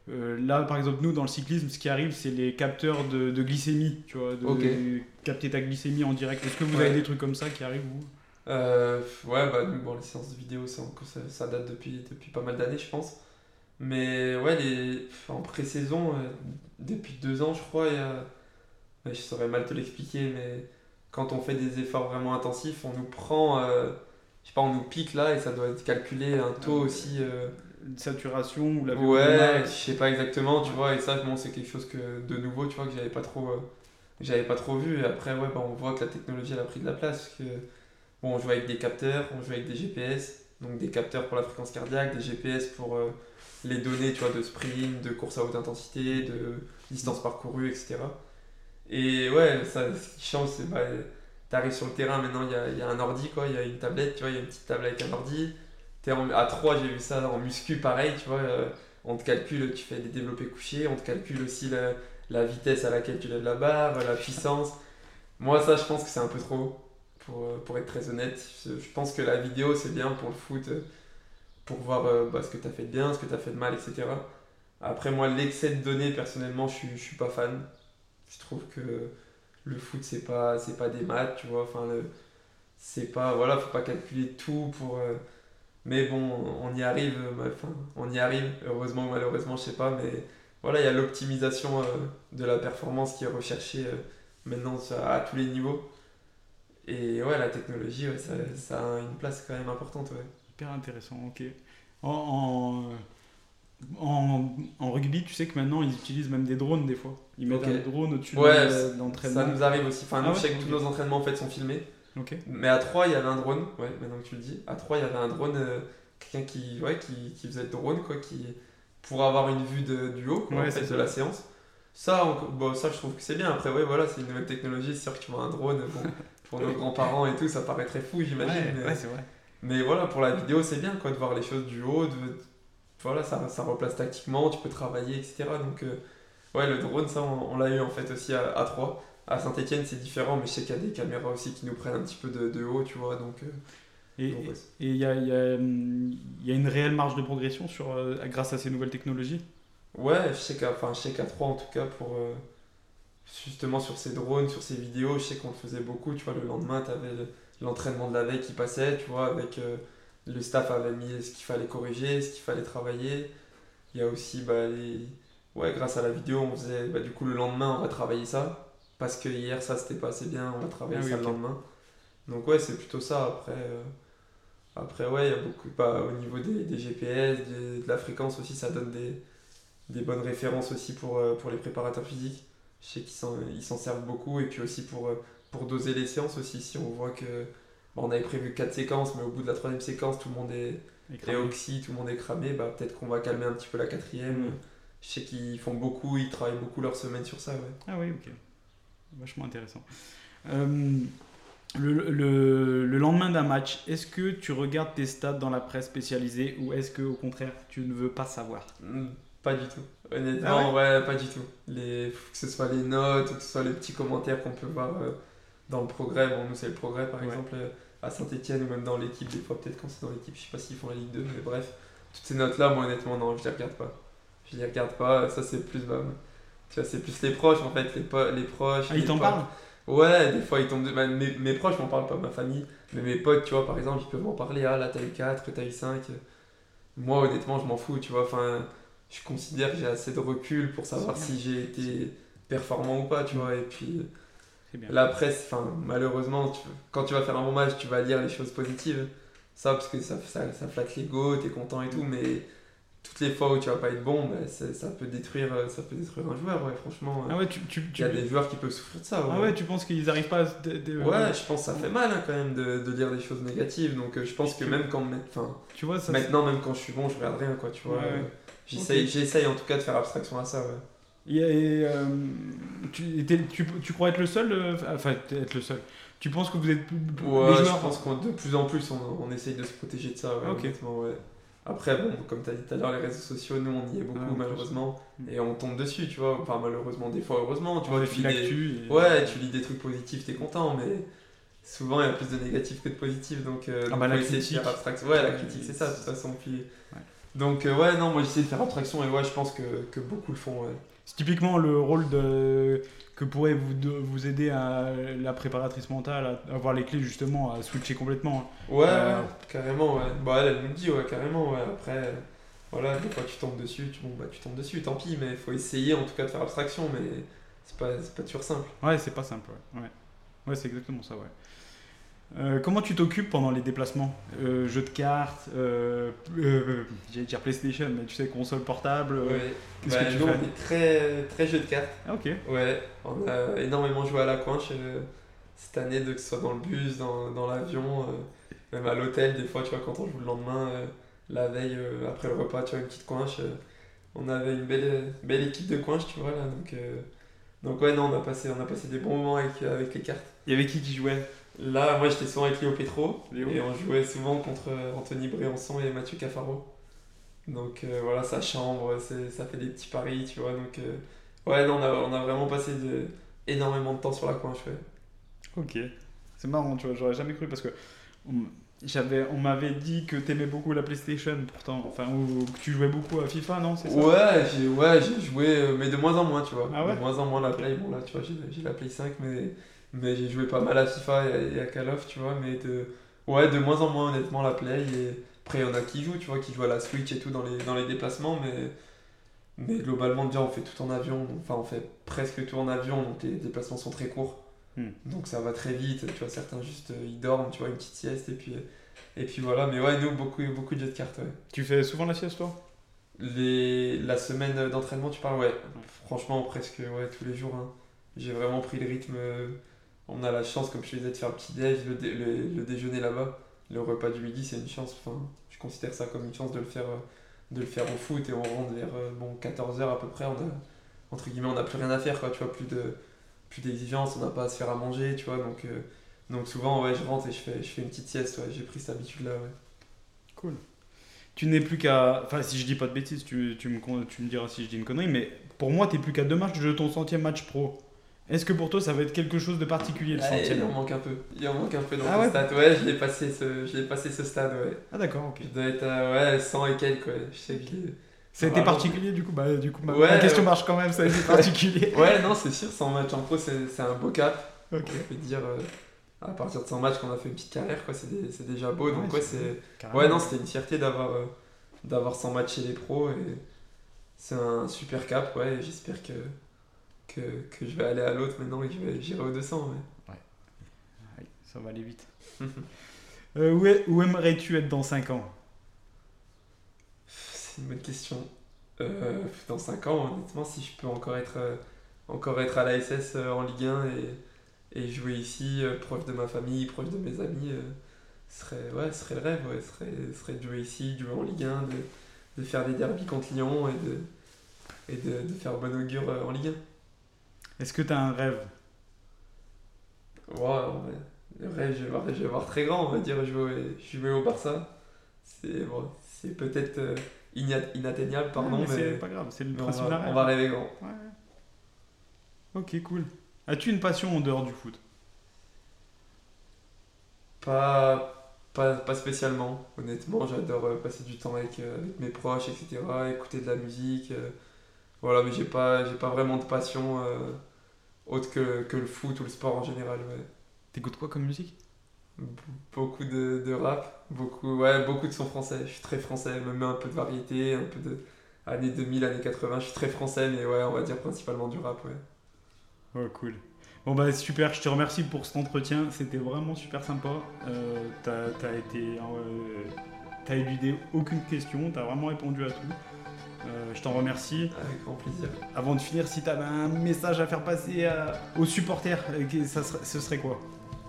Euh, là, par exemple, nous, dans le cyclisme, ce qui arrive, c'est les capteurs de, glycémie, tu vois, de, capter ta glycémie en direct. Est-ce que vous avez des trucs comme ça qui arrivent vous? Ouais, bah, bon, les séances de vidéo, ça, ça date depuis, depuis pas mal d'années, je pense. Mais ouais, les... en pré-saison, euh, depuis deux ans, je crois, il y a... je saurais mal te l'expliquer, mais quand on fait des efforts vraiment intensifs, on nous prend, euh, je sais pas, on nous pique là et ça doit être calculé un taux ah, aussi. Euh, Une saturation ou la Ouais, je sais pas exactement, tu vois, et ça, bon, c'est quelque chose que, de nouveau, tu vois, que j'avais pas trop. j'avais pas trop vu et après ouais bah, on voit que la technologie elle a pris de la place que bon on joue avec des capteurs on joue avec des GPS donc des capteurs pour la fréquence cardiaque des GPS pour les données tu vois, de sprint, de course à haute intensité, de distance parcourue, etc. Et ouais, ça, ce qui change, c'est bah, tu arrives sur le terrain, maintenant il y a, y a, un ordi, quoi, il y a une tablette, tu vois, il y a une petite table avec un ordi. Es à 3, j'ai vu ça en muscu, pareil, tu vois, euh, on te calcule, tu fais des développés couchés, on te calcule aussi la, vitesse à laquelle tu lèves la barre, la puissance. Moi, ça, je pense que c'est un peu trop, pour, euh, pour être très honnête. Je, pense que la vidéo, c'est bien pour le foot euh, pour voir bah, ce que tu as fait de bien, ce que tu as fait de mal, etc. Après, moi, l'excès de données, personnellement, je je suis pas fan. Je trouve que le foot, c'est pas, c'est pas des maths, tu vois. Enfin, c'est pas, voilà, faut pas calculer tout pour. Euh, mais bon, on y arrive, euh, enfin, on y arrive, heureusement ou malheureusement, je sais pas, mais voilà, il y a l'optimisation de la performance qui est recherchée maintenant à tous les niveaux. Et ouais, la technologie, ça, ça, a une place quand même importante. Ouais intéressant, ok. En, rugby, tu sais que maintenant ils utilisent même des drones des fois. Ils mettent un drone au-dessus de l'entraînement. Ça nous arrive aussi. Enfin, nous, ah je sais que tous nos entraînements en fait sont filmés. ok Mais à 3, il y avait un drone. Ouais, maintenant que tu le dis. À 3, il y avait un drone. Euh, quelqu'un qui, ouais, qui, qui faisait le drone, quoi, qui, pour avoir une vue de, du haut quoi, en fait, de la séance. Ça, bon, ça, je trouve que c'est bien. Après, ouais, voilà, c'est une nouvelle technologie. C'est sûr que tu vois un drone. pour nos grands-parents et tout, ça paraît très fou, j'imagine. Ouais, c'est vrai. Mais voilà, pour la vidéo, c'est bien quoi, de voir les choses du haut. De, voilà, ça, ça replace tactiquement, tu peux travailler, etc. Donc, euh, ouais, le drone, ça, on, l'a eu en fait aussi à, à 3. À Saint-Etienne, c'est différent, mais je sais qu'il y a des caméras aussi qui nous prennent un petit peu de, de haut, tu vois. Donc, euh, et il y, a, y, a, y a une réelle marge de progression sur, euh, grâce à ces nouvelles technologies? Ouais, je sais qu'à 3 en tout cas, pour justement sur ces drones, sur ces vidéos, je sais qu'on le faisait beaucoup. Tu vois, le lendemain, tu avais l'entraînement de la veille qui passait, tu vois, avec euh, le staff avait mis ce qu'il fallait corriger, ce qu'il fallait travailler. Il y a aussi bah, les, ouais, grâce à la vidéo, on faisait, bah, du coup, le lendemain, on va travailler ça. Parce que hier, ça, c'était pas assez bien, on va travailler Ah ça le lendemain. Donc, ouais, c'est plutôt ça. Après, euh, après ouais, il y a beaucoup, bah, au niveau des, des GPS, des- de la fréquence aussi, ça donne des, des bonnes références aussi pour, euh, pour les préparateurs physiques. Je sais qu'ils s'en ils s'en servent beaucoup. Et puis aussi pour, euh, pour doser les séances aussi, si on voit que. On avait prévu 4 séquences, mais au bout de la troisième séquence, tout le monde est, cramé. oxy, tout le monde est cramé, bah, peut-être qu'on va calmer un petit peu la quatrième. Mhm. Je sais qu'ils font beaucoup, ils travaillent beaucoup leur semaine sur ça. Ouais. Ah oui, ok. Vachement intéressant. Euh, le, le- le lendemain d'un match, est-ce que tu regardes tes stats dans la presse spécialisée ou est-ce que au contraire tu ne veux pas savoir? Mm, Pas du tout. Honnêtement, Ah ouais, pas du tout. Les, que ce soit les notes que ce soit les petits commentaires qu'on peut voir euh, dans le progrès. Bon, nous, c'est le progrès, par Ouais. exemple, euh, à Saint-Etienne ou même dans l'équipe. Des fois, peut-être quand c'est dans l'équipe, je sais pas s'ils font la Ligue 2, mais bref. Toutes ces notes-là, moi, honnêtement, non, je les regarde pas. Je les regarde pas. Ça, c'est plus. bah, tu vois, c'est plus les proches, en fait. Les, po- les proches. Ah, ils t'en parlent? Ouais, des fois ils tombent. de- bah, mes, mes proches m'en parlent pas, ma famille. Mais mes potes, tu vois, par exemple, ils peuvent m'en parler. Ah, là, t'as eu 4, t'as eu 5. Moi, honnêtement, je m'en fous, tu vois. Enfin, je considère que j'ai assez de recul pour savoir si j'ai été performant ou pas, tu vois. Et puis. La presse, enfin, malheureusement, tu- quand tu vas faire un bon match, tu vas lire les choses positives. Ça, parce que ça, ça, ça flatte l'ego, t'es content et tout. Mais toutes les fois où tu vas pas être bon, bah, ça, peut détruire, euh, ça peut détruire un joueur, ouais, franchement. Ah ouais, tu, tu, Il y a des joueurs qui peuvent souffrir de ça. ah ouais, tu penses qu'ils arrivent pas à dé- Ouais, je pense que ça fait mal hein, quand même de, de lire des choses négatives. Donc euh, je pense que même quand enfin, Tu vois, ça, maintenant, même quand je suis bon, je regarde rien quoi, tu vois. Ouais, ouais. euh, j'essaye en tout cas de faire abstraction à ça. Ouais. Et, euh, tu, tu, tu crois être le seul euh, Enfin, être le seul. Tu penses que vous êtes Ouais, les je pense qu'on de plus en plus on, on essaye de se protéger de ça. Ouais, Ok. honnêtement, ouais. Après, bon, comme tu as dit tout à l'heure, les réseaux sociaux, nous on y est beaucoup Ah, en plus. malheureusement. Mm. Et on tombe dessus, tu vois. Enfin, malheureusement, des fois, heureusement, tu vois. tu lis des- et- Ouais, tu lis des trucs positifs, t'es content, mais souvent il y a plus de négatifs que de positifs, donc, euh, Ah donc bah, la essayer de critique. faire abstraction. Ouais, la critique c'est ça de toute façon. Puis... Donc euh, ouais, non, moi j'essaie de faire abstraction et ouais, je pense que, que beaucoup le font. Ouais. C'est typiquement le rôle de que pourrait vous, de- vous aider à la préparatrice mentale à avoir les clés justement à switcher complètement. Ouais, Euh, ouais, carrément, ouais. Bah elle, elle nous le dit, ouais, carrément, ouais. Après, voilà, des fois tu tombes dessus, tu, bon, bah, tu tombes dessus, tant pis, mais il faut essayer en tout cas de faire abstraction, mais c'est pas, pas toujours simple. Ouais, c'est pas simple. Ouais, ouais. Ouais, c'est exactement ça. Ouais. Euh, comment tu t'occupes pendant les déplacements Euh, Jeux de cartes, euh, euh, j'allais dire PlayStation, mais tu sais console portable. Ouais. qu'est-ce Bah, que tu nous, fais on est très, très jeu de cartes. Ah, ok. Ouais, on a énormément joué à la coinche cette année, de, que ce soit dans le bus, dans, dans l'avion, même à l'hôtel, des fois, tu vois, quand on joue le lendemain, la veille, après le repas, tu vois, une petite coinche. on avait une belle, belle équipe de coinche, tu vois, là, donc... donc ouais, non, on a passé, on a passé des bons moments avec, avec les cartes. Il y avait qui qui jouait? Là, moi, j'étais souvent avec Léo Petro, Léo. et on jouait souvent contre euh, Anthony Bréançon et Mathieu Cafaro. Donc euh, voilà, sa chambre, c'est- ça fait des petits paris, tu vois, donc... euh, ouais, non, on a, on a vraiment passé de, énormément de temps sur la coinche, ouais. Ok. C'est marrant, tu vois, j'aurais jamais cru parce que on, j'avais, on m'avait dit que t'aimais beaucoup la PlayStation pourtant, enfin, ou que tu jouais beaucoup à FIFA, non C'est ça? Ouais, j'ai ouais, j'ai joué, mais de moins en moins, tu vois. Ah ouais? De moins en moins la Play. Bon, là, tu vois, j'ai la Play 5, mais, mais j'ai joué pas mal à FIFA et à, et à Call of, tu vois. Mais de, ouais, de moins en moins, honnêtement, la Play. Et après, il y en a qui jouent, tu vois, qui jouent à la Switch et tout dans les, dans les déplacements, mais, mais globalement, déjà, on fait tout en avion. Enfin, on fait presque tout en avion, donc les déplacements sont très courts. Hmm. Donc ça va très vite, tu vois, certains juste, euh, ils dorment, tu vois, une petite sieste, et puis, et puis voilà. Mais ouais, nous, beaucoup, beaucoup de jeux de cartes, ouais. Tu fais souvent la sieste, toi? Les... La semaine d'entraînement, tu parles, ouais. Franchement, presque ouais, tous les jours. hein. J'ai vraiment pris le rythme. On a la chance, comme je te disais, de faire le petit-déj, le, dé- le- le déjeuner là-bas. Le repas du midi, c'est une chance. Enfin, je considère ça comme une chance de le faire, euh, de le faire au foot et on rentre vers euh, bon, 14h à peu près. On a, entre guillemets, on n'a plus rien à faire, quoi. Tu vois, plus de plus d'exigence, on n'a pas à se faire à manger, tu vois. Donc, euh, donc souvent, ouais, je rentre et je fais, je fais une petite sieste. Ouais. J'ai pris cette habitude-là, ouais. Cool. Tu n'es plus qu'à. Enfin, si je dis pas de bêtises, tu, tu, me, tu me diras si je dis une connerie, mais pour moi, tu plus qu'à deux matchs de ton centième match pro. Est-ce que pour toi, ça va être quelque chose de particulier le Ah, il centième en manque un peu. Il en manque un peu dans Ah ce ouais stade. Ouais, je l'ai passé ce, je passé ce stade, ouais. Ah, d'accord, ok. Je dois être à ouais, 100 et quelques, ouais. Je sais que je l'ai- Ça a été particulier du coup? Bah, du coup, ma, Ouais, ma question ouais. marche quand même, ça a été particulier. Ouais, non, c'est sûr, 100 matchs en pro, c'est un beau cap. ok. Je peux dire, euh, à partir de 100 matchs qu'on a fait une petite carrière, quoi, c'est déjà beau. Donc, Ouais, c'est-. Ouais, non, c'était une fierté d'avoir euh, d'avoir 100 matchs chez les pros et c'est un super cap, ouais. et J'espère que, que, que je vais aller à l'autre maintenant et que je vais- j'irai au 200. ouais. Ouais, ça va aller vite. Euh, où est- où aimerais-tu être dans 5 ans? C'est une bonne question. Euh, dans 5 ans, honnêtement, si je peux encore être, euh, encore être à la SS euh, en Ligue 1 et, et jouer ici, proche de ma famille, proche de mes amis, ce serait, ouais, serait le rêve. Ouais, ce serait, serait de jouer ici, de jouer en Ligue 1, de, de faire des derbies contre Lyon et de, et de, de faire bon augure en Ligue 1. Est-ce que tu as un rêve? Ouais. Le rêve, je vais, voir, je vais voir très grand, on va dire, jouer, jouer au Barça. C'est bon, peut-être euh, inat- inatteignable, pardon, Ouais, mais mais, c'est pas grave, c'est le principe d'un va, rêve. on va rêver grand. Ouais. Ok, cool. As-tu une passion en dehors du foot? Pas, pas, pas spécialement, honnêtement. J'adore euh, passer du temps avec, euh, avec mes proches, etc. Écouter de la musique. euh, voilà, mais j'ai pas, pas vraiment de passion autre que, que le foot ou le sport en général. Ouais. T'écoutes quoi comme musique? Beaucoup de, de rap, beaucoup, ouais, beaucoup de sons français. Je suis très français, même un peu de variété, un peu de années 2000, années 80. Je suis très français, mais ouais, on va dire principalement du rap, ouais. Oh, cool. Bon, bah super, je te remercie pour cet entretien. C'était vraiment super sympa. Euh, t'as, t'as été. euh, t'as éludé aucune question, t'as vraiment répondu à tout. Euh, je t'en remercie. Avec grand plaisir. Avant de finir, si t'avais un message à faire passer à- aux supporters, euh, ça serait- ce serait quoi?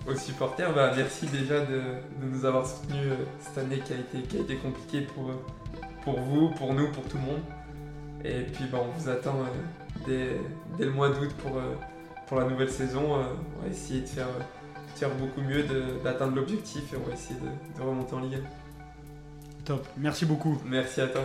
Aux supporters, bah, merci déjà de, de nous avoir soutenus euh, cette année qui a été, qui a été compliquée pour, euh, pour vous, pour nous, pour tout le monde. Et puis bah, on vous attend euh, dès, dès le mois d'août pour, euh, pour la nouvelle saison. Euh, on va essayer de faire, euh, de faire beaucoup mieux, d'atteindre l'objectif et on va essayer de, de remonter en Ligue 1. Top, merci beaucoup. Merci à toi.